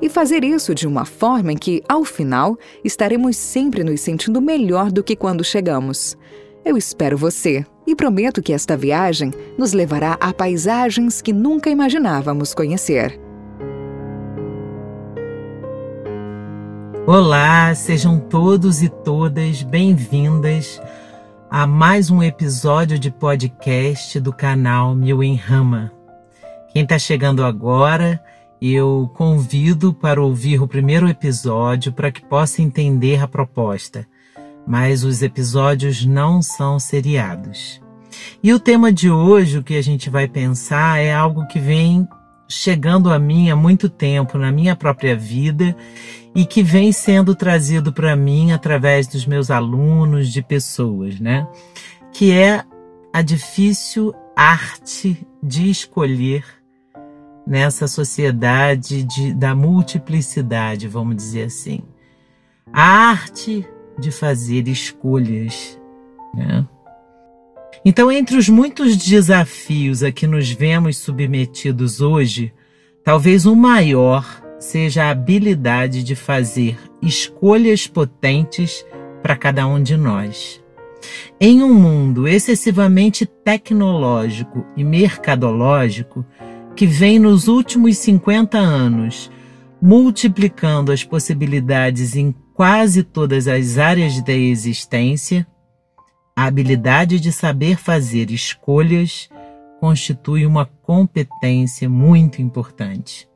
e fazer isso de uma forma em que, ao final, estaremos sempre nos sentindo melhor do que quando chegamos. Eu espero você e prometo que esta viagem nos levará a paisagens que nunca imaginávamos conhecer. Olá, sejam todos e todas bem-vindas a mais um episódio de podcast do canal Mil em Rama. Quem está chegando agora eu convido para ouvir o primeiro episódio para que possa entender a proposta, mas os episódios não são seriados. E o tema de hoje, o que a gente vai pensar, é algo que vem chegando a mim há muito tempo na minha própria vida e que vem sendo trazido para mim através dos meus alunos, de pessoas, né? Que é a difícil arte de escolher nessa sociedade de, da multiplicidade, vamos dizer assim. A arte de fazer escolhas. Né? Então, entre os muitos desafios a que nos vemos submetidos hoje, talvez o maior seja a habilidade de fazer escolhas potentes para cada um de nós. Em um mundo excessivamente tecnológico e mercadológico, que vem nos últimos 50 anos, multiplicando as possibilidades em quase todas as áreas da existência, a habilidade de saber fazer escolhas constitui uma competência muito importante.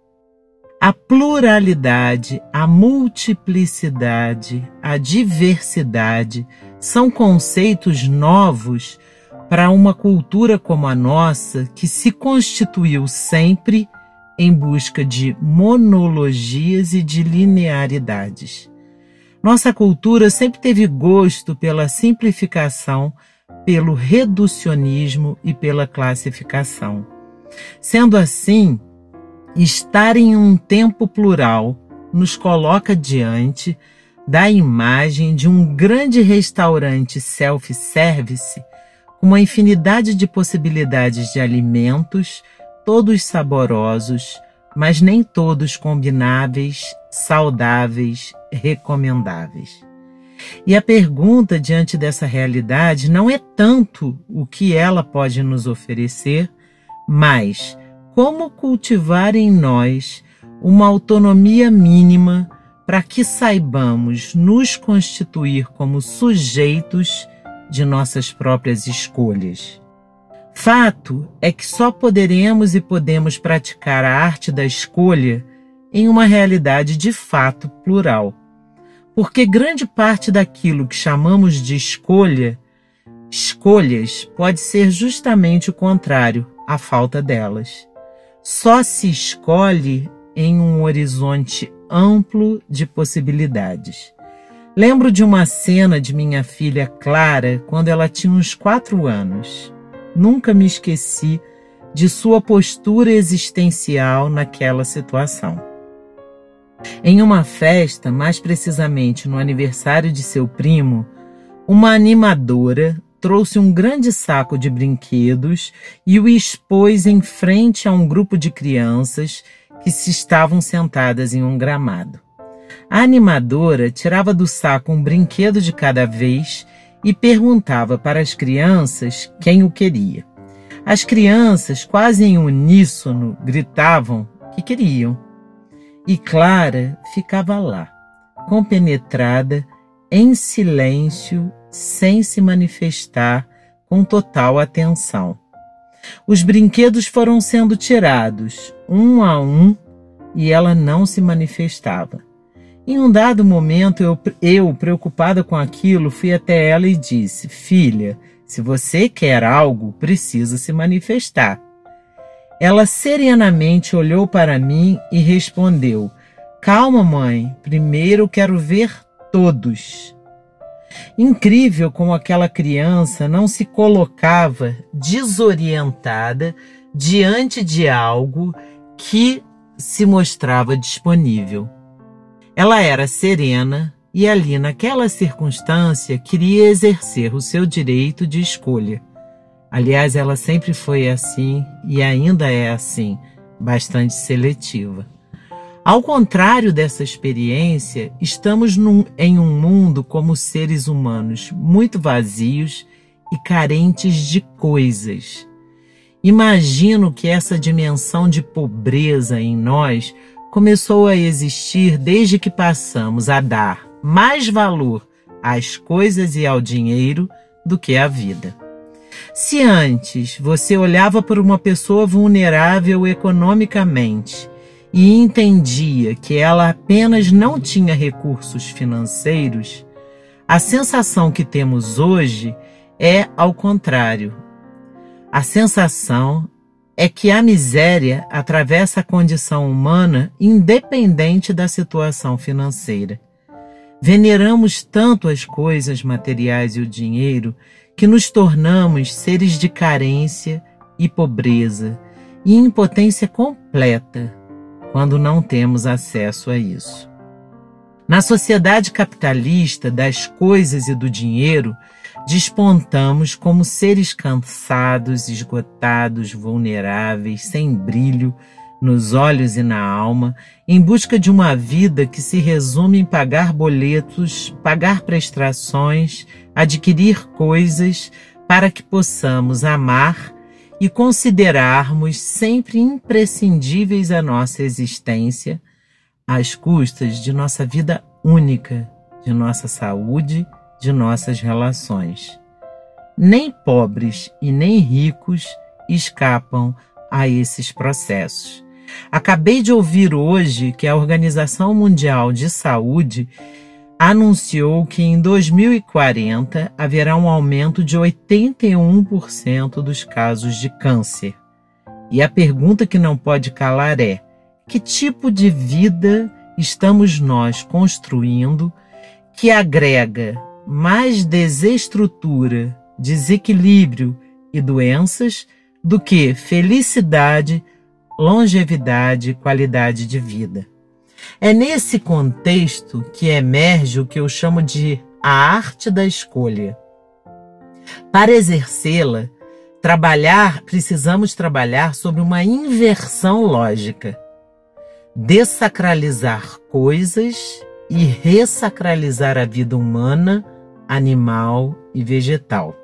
A pluralidade, a multiplicidade, a diversidade são conceitos novos para uma cultura como a nossa, que se constituiu sempre em busca de monologias e de linearidades. Nossa cultura sempre teve gosto pela simplificação, pelo reducionismo e pela classificação. Sendo assim, estar em um tempo plural nos coloca diante da imagem de um grande restaurante self-service uma infinidade de possibilidades de alimentos, todos saborosos, mas nem todos combináveis, saudáveis, recomendáveis. E a pergunta diante dessa realidade não é tanto o que ela pode nos oferecer, mas como cultivar em nós uma autonomia mínima para que saibamos nos constituir como sujeitos de nossas próprias escolhas. Fato é que só poderemos e podemos praticar a arte da escolha em uma realidade de fato plural. Porque grande parte daquilo que chamamos de escolha, escolhas, pode ser justamente o contrário, a falta delas. Só se escolhe em um horizonte amplo de possibilidades. Lembro de uma cena de minha filha Clara quando ela tinha uns quatro anos. Nunca me esqueci de sua postura existencial naquela situação. Em uma festa, mais precisamente no aniversário de seu primo, uma animadora trouxe um grande saco de brinquedos e o expôs em frente a um grupo de crianças que se estavam sentadas em um gramado. A animadora tirava do saco um brinquedo de cada vez e perguntava para as crianças quem o queria. As crianças, quase em uníssono, gritavam que queriam. E Clara ficava lá, compenetrada, em silêncio, sem se manifestar, com total atenção. Os brinquedos foram sendo tirados, um a um, e ela não se manifestava. Em um dado momento, eu, eu, preocupada com aquilo, fui até ela e disse: Filha, se você quer algo, precisa se manifestar. Ela serenamente olhou para mim e respondeu: Calma, mãe, primeiro quero ver todos. Incrível como aquela criança não se colocava desorientada diante de algo que se mostrava disponível. Ela era serena e ali, naquela circunstância, queria exercer o seu direito de escolha. Aliás, ela sempre foi assim e ainda é assim, bastante seletiva. Ao contrário dessa experiência, estamos num, em um mundo como seres humanos muito vazios e carentes de coisas. Imagino que essa dimensão de pobreza em nós começou a existir desde que passamos a dar mais valor às coisas e ao dinheiro do que à vida. Se antes você olhava para uma pessoa vulnerável economicamente e entendia que ela apenas não tinha recursos financeiros, a sensação que temos hoje é ao contrário. A sensação é que a miséria atravessa a condição humana independente da situação financeira. Veneramos tanto as coisas materiais e o dinheiro que nos tornamos seres de carência e pobreza e impotência completa quando não temos acesso a isso. Na sociedade capitalista das coisas e do dinheiro, despontamos como seres cansados, esgotados, vulneráveis, sem brilho nos olhos e na alma, em busca de uma vida que se resume em pagar boletos, pagar prestações, adquirir coisas para que possamos amar e considerarmos sempre imprescindíveis a nossa existência, às custas de nossa vida única, de nossa saúde de nossas relações. Nem pobres e nem ricos escapam a esses processos. Acabei de ouvir hoje que a Organização Mundial de Saúde anunciou que em 2040 haverá um aumento de 81% dos casos de câncer. E a pergunta que não pode calar é: que tipo de vida estamos nós construindo que agrega mais desestrutura, desequilíbrio e doenças do que felicidade, longevidade e qualidade de vida. É nesse contexto que emerge o que eu chamo de a arte da escolha. Para exercê-la, trabalhar, precisamos trabalhar sobre uma inversão lógica. Desacralizar coisas e ressacralizar a vida humana animal e vegetal.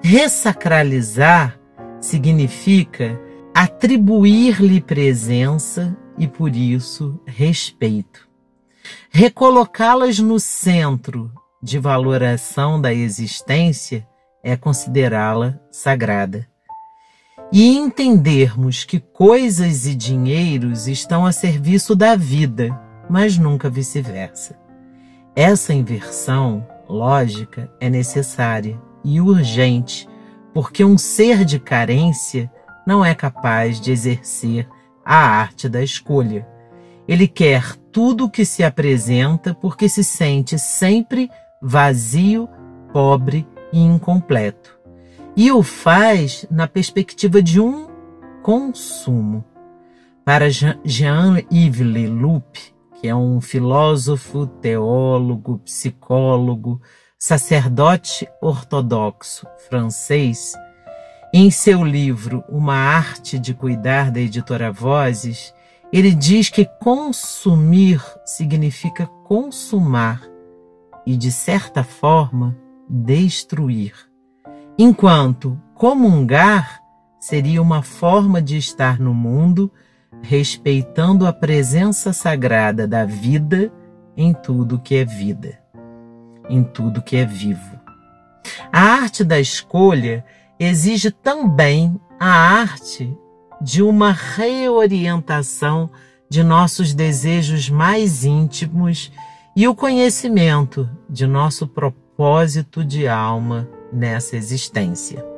Ressacralizar significa atribuir-lhe presença e, por isso, respeito. Recolocá-las no centro de valoração da existência é considerá-la sagrada. E entendermos que coisas e dinheiros estão a serviço da vida, mas nunca vice-versa. Essa inversão lógica é necessária e urgente, porque um ser de carência não é capaz de exercer a arte da escolha. Ele quer tudo o que se apresenta porque se sente sempre vazio, pobre e incompleto. E o faz na perspectiva de um consumo. Para Jean-Yves Leloup, que é um filósofo, teólogo, psicólogo, sacerdote ortodoxo francês, em seu livro Uma Arte de Cuidar da editora Vozes, ele diz que consumir significa consumar e, de certa forma, destruir, enquanto comungar seria uma forma de estar no mundo respeitando a presença sagrada da vida em tudo que é vida, em tudo que é vivo. A arte da escolha exige também a arte de uma reorientação de nossos desejos mais íntimos e o conhecimento de nosso propósito de alma nessa existência.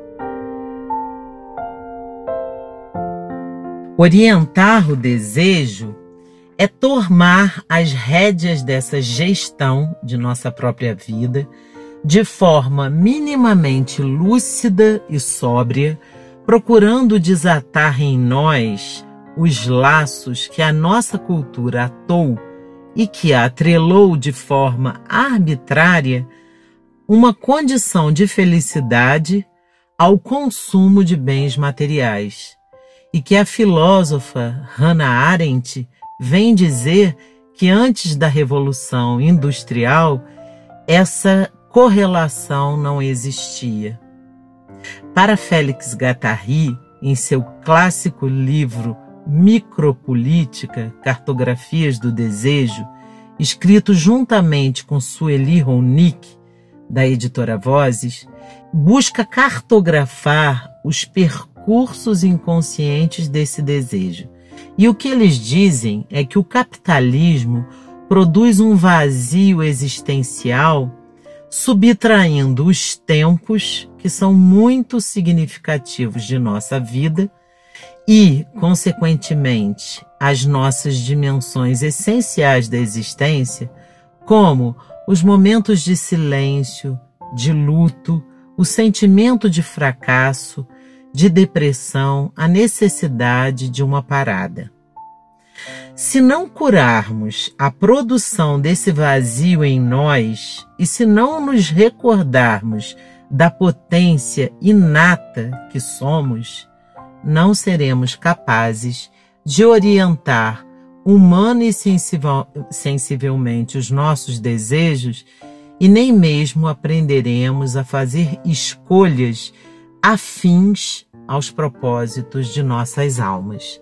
Orientar o desejo é tomar as rédeas dessa gestão de nossa própria vida de forma minimamente lúcida e sóbria, procurando desatar em nós os laços que a nossa cultura atou e que atrelou de forma arbitrária uma condição de felicidade ao consumo de bens materiais, e que a filósofa Hannah Arendt vem dizer que antes da Revolução Industrial essa correlação não existia. Para Félix Guattari, em seu clássico livro Micropolítica, Cartografias do Desejo, escrito juntamente com Sueli Ronick, da editora Vozes, busca cartografar os percursos inconscientes desse desejo. E o que eles dizem é que o capitalismo produz um vazio existencial subtraindo os tempos que são muito significativos de nossa vida e, consequentemente, as nossas dimensões essenciais da existência, como os momentos de silêncio, de luto, o sentimento de fracasso, de depressão, a necessidade de uma parada. Se não curarmos a produção desse vazio em nós e se não nos recordarmos da potência inata que somos, não seremos capazes de orientar humana e sensivelmente os nossos desejos e nem mesmo aprenderemos a fazer escolhas afins aos propósitos de nossas almas.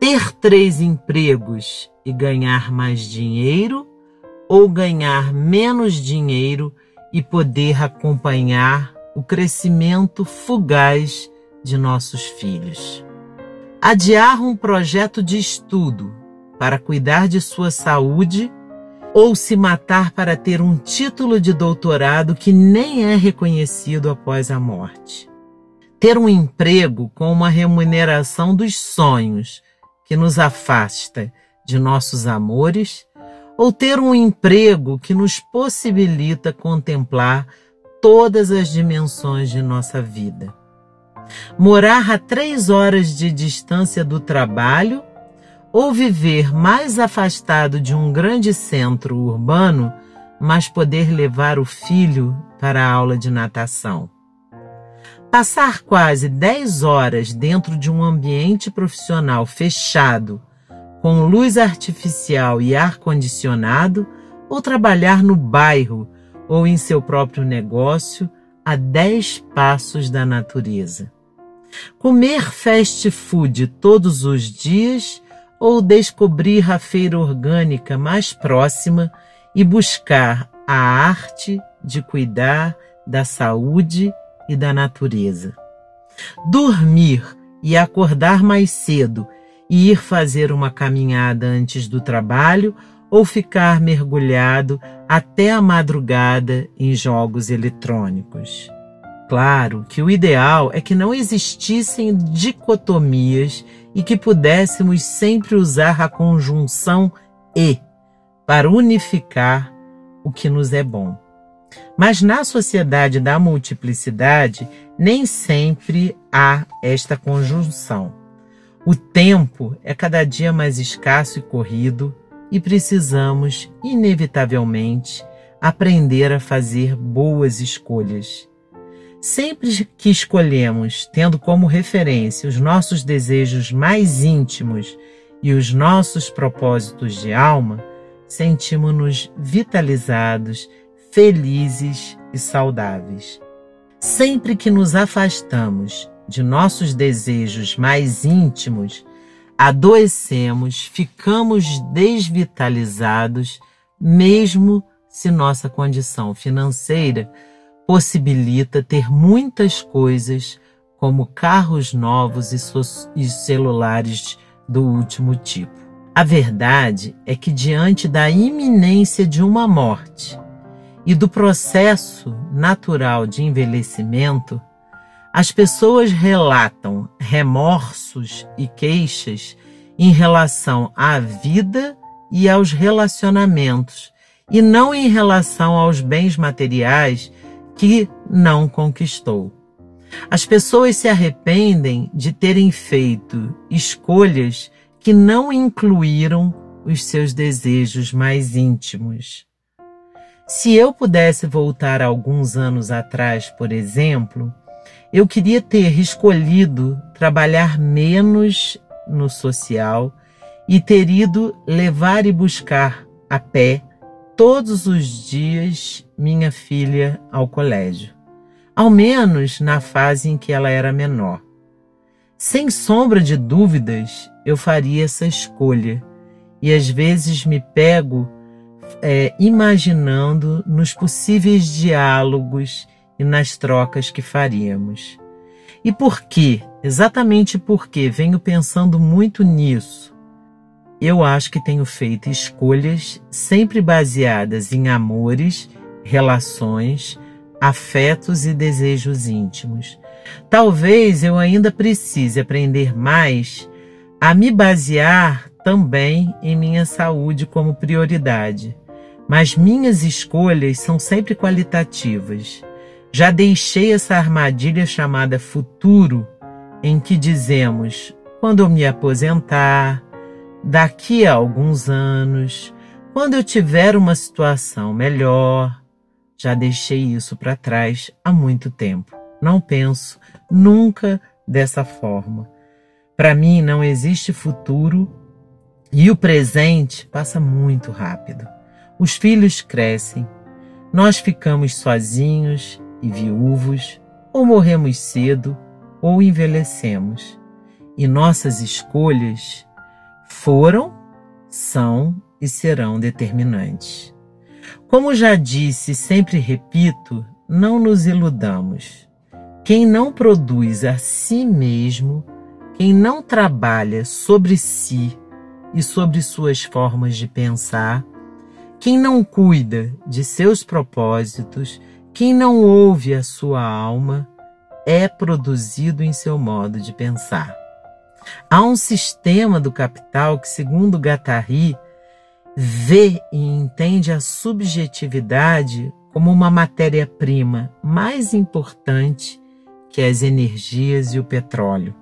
Ter três empregos e ganhar mais dinheiro ou ganhar menos dinheiro e poder acompanhar o crescimento fugaz de nossos filhos. Adiar um projeto de estudo para cuidar de sua saúde ou se matar para ter um título de doutorado que nem é reconhecido após a morte. Ter um emprego com uma remuneração dos sonhos que nos afasta de nossos amores, ou ter um emprego que nos possibilita contemplar todas as dimensões de nossa vida. Morar a três horas de distância do trabalho ou viver mais afastado de um grande centro urbano, mas poder levar o filho para a aula de natação. Passar quase 10 horas dentro de um ambiente profissional fechado, com luz artificial e ar-condicionado, ou trabalhar no bairro ou em seu próprio negócio a 10 passos da natureza. Comer fast food todos os dias ou descobrir a feira orgânica mais próxima e buscar a arte de cuidar da saúde e da natureza. Dormir e acordar mais cedo e ir fazer uma caminhada antes do trabalho ou ficar mergulhado até a madrugada em jogos eletrônicos. Claro que o ideal é que não existissem dicotomias e que pudéssemos sempre usar a conjunção e para unificar o que nos é bom. Mas na sociedade da multiplicidade, nem sempre há esta conjunção. O tempo é cada dia mais escasso e corrido e precisamos, inevitavelmente, aprender a fazer boas escolhas. Sempre que escolhemos, tendo como referência os nossos desejos mais íntimos e os nossos propósitos de alma, sentimos-nos vitalizados, felizes e saudáveis. Sempre que nos afastamos de nossos desejos mais íntimos, adoecemos, ficamos desvitalizados, mesmo se nossa condição financeira possibilita ter muitas coisas, como carros novos e, celulares do último tipo. A verdade é que, diante da iminência de uma morte e do processo natural de envelhecimento, as pessoas relatam remorsos e queixas em relação à vida e aos relacionamentos, e não em relação aos bens materiais que não conquistou. As pessoas se arrependem de terem feito escolhas que não incluíram os seus desejos mais íntimos. Se eu pudesse voltar alguns anos atrás, por exemplo, eu queria ter escolhido trabalhar menos no social e ter ido levar e buscar a pé todos os dias minha filha ao colégio, ao menos na fase em que ela era menor. Sem sombra de dúvidas, eu faria essa escolha e às vezes me pego é, imaginando nos possíveis diálogos e nas trocas que faríamos. E por quê? Exatamente porque venho pensando muito nisso. Eu acho que tenho feito escolhas sempre baseadas em amores, relações, afetos e desejos íntimos. Talvez eu ainda precise aprender mais a me basear também em minha saúde como prioridade. Mas minhas escolhas são sempre qualitativas. Já deixei essa armadilha chamada futuro, em que dizemos: quando eu me aposentar, daqui a alguns anos, quando eu tiver uma situação melhor. Já deixei isso para trás há muito tempo. Não penso nunca dessa forma. Para mim não existe futuro e o presente passa muito rápido. Os filhos crescem, nós ficamos sozinhos e viúvos, ou morremos cedo, ou envelhecemos. E nossas escolhas foram, são e serão determinantes. Como já disse e sempre repito, não nos iludamos. Quem não produz a si mesmo, quem não trabalha sobre si e sobre suas formas de pensar, quem não cuida de seus propósitos quem não ouve a sua alma é produzido em seu modo de pensar. Há um sistema do capital que, segundo Guattari, vê e entende a subjetividade como uma matéria-prima mais importante que as energias e o petróleo.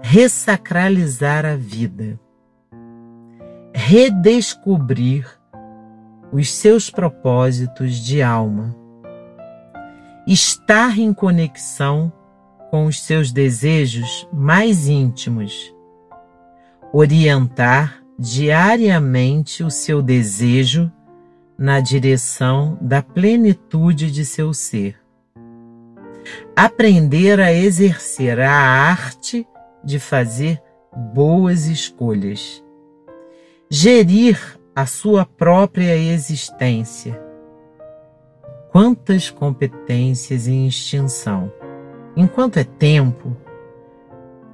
Ressacralizar a vida, redescobrir os seus propósitos de alma, estar em conexão com os seus desejos mais íntimos, orientar diariamente o seu desejo na direção da plenitude de seu ser. Aprender a exercer a arte de fazer boas escolhas. Gerir a sua própria existência. Quantas competências em extinção. Enquanto é tempo,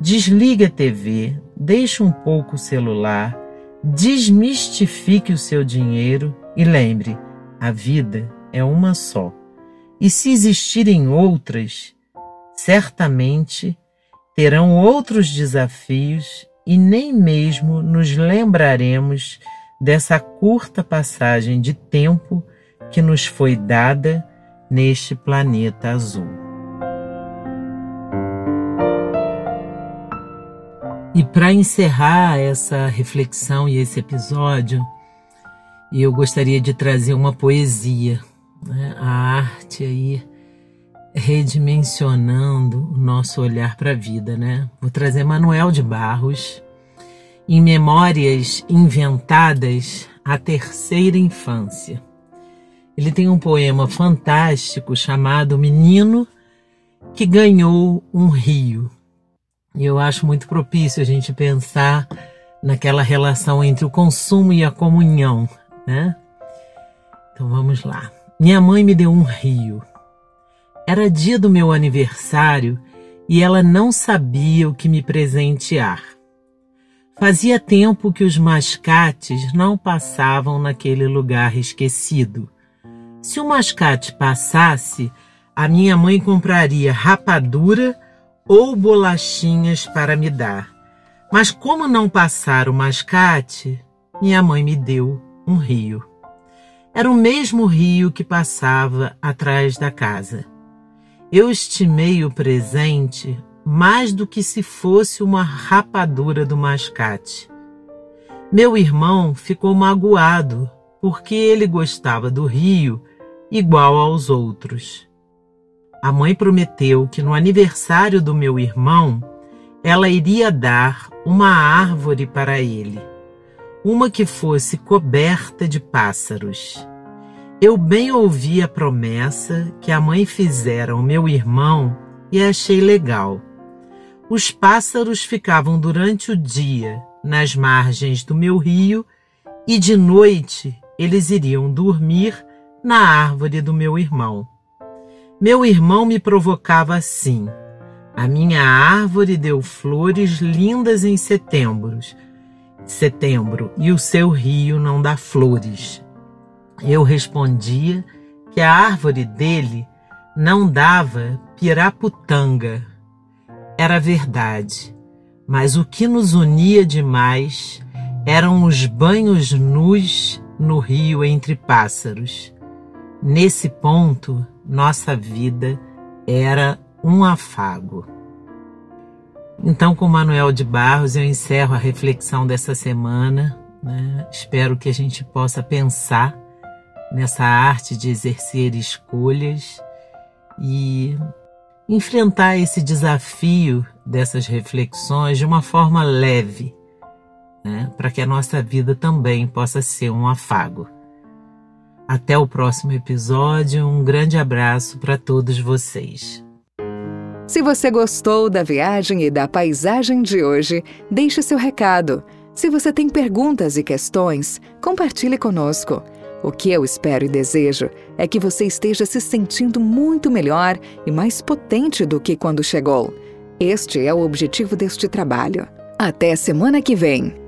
desligue a TV, deixe um pouco o celular, desmistifique o seu dinheiro e lembre: a vida é uma só. E se existirem outras, certamente terão outros desafios e nem mesmo nos lembraremos dessa curta passagem de tempo que nos foi dada neste planeta azul. E para encerrar essa reflexão e esse episódio, eu gostaria de trazer uma poesia, né? a arte aí redimensionando o nosso olhar para a vida, né? Vou trazer Manuel de Barros, em Memórias Inventadas, a terceira infância. Ele tem um poema fantástico chamado Menino que ganhou um rio. E eu acho muito propício a gente pensar naquela relação entre o consumo e a comunhão, né? Então vamos lá. Minha mãe me deu um rio. Era dia do meu aniversário e ela não sabia o que me presentear. Fazia tempo que os mascates não passavam naquele lugar esquecido. Se o mascate passasse, a minha mãe compraria rapadura ou bolachinhas para me dar. Mas como não passar o mascate, minha mãe me deu um rio. Era o mesmo rio que passava atrás da casa. Eu estimei o presente mais do que se fosse uma rapadura do mascate. Meu irmão ficou magoado porque ele gostava do rio igual aos outros. A mãe prometeu que no aniversário do meu irmão ela iria dar uma árvore para ele, uma que fosse coberta de pássaros. Eu bem ouvi a promessa que a mãe fizera ao meu irmão e achei legal. Os pássaros ficavam durante o dia nas margens do meu rio e de noite eles iriam dormir na árvore do meu irmão. Meu irmão me provocava assim. A minha árvore deu flores lindas em setembro, setembro, e o seu rio não dá flores. Eu respondia que a árvore dele não dava piraputanga. Era verdade, mas o que nos unia demais eram os banhos nus no rio entre pássaros. Nesse ponto, nossa vida era um afago. Então, com Manuel de Barros, eu encerro a reflexão dessa semana. Né? Espero que a gente possa pensar nessa arte de exercer escolhas e enfrentar esse desafio dessas reflexões de uma forma leve, né? para que a nossa vida também possa ser um afago. Até o próximo episódio, um grande abraço para todos vocês. Se você gostou da viagem e da paisagem de hoje, deixe seu recado. Se você tem perguntas e questões, compartilhe conosco. O que eu espero e desejo é que você esteja se sentindo muito melhor e mais potente do que quando chegou. Este é o objetivo deste trabalho. Até semana que vem!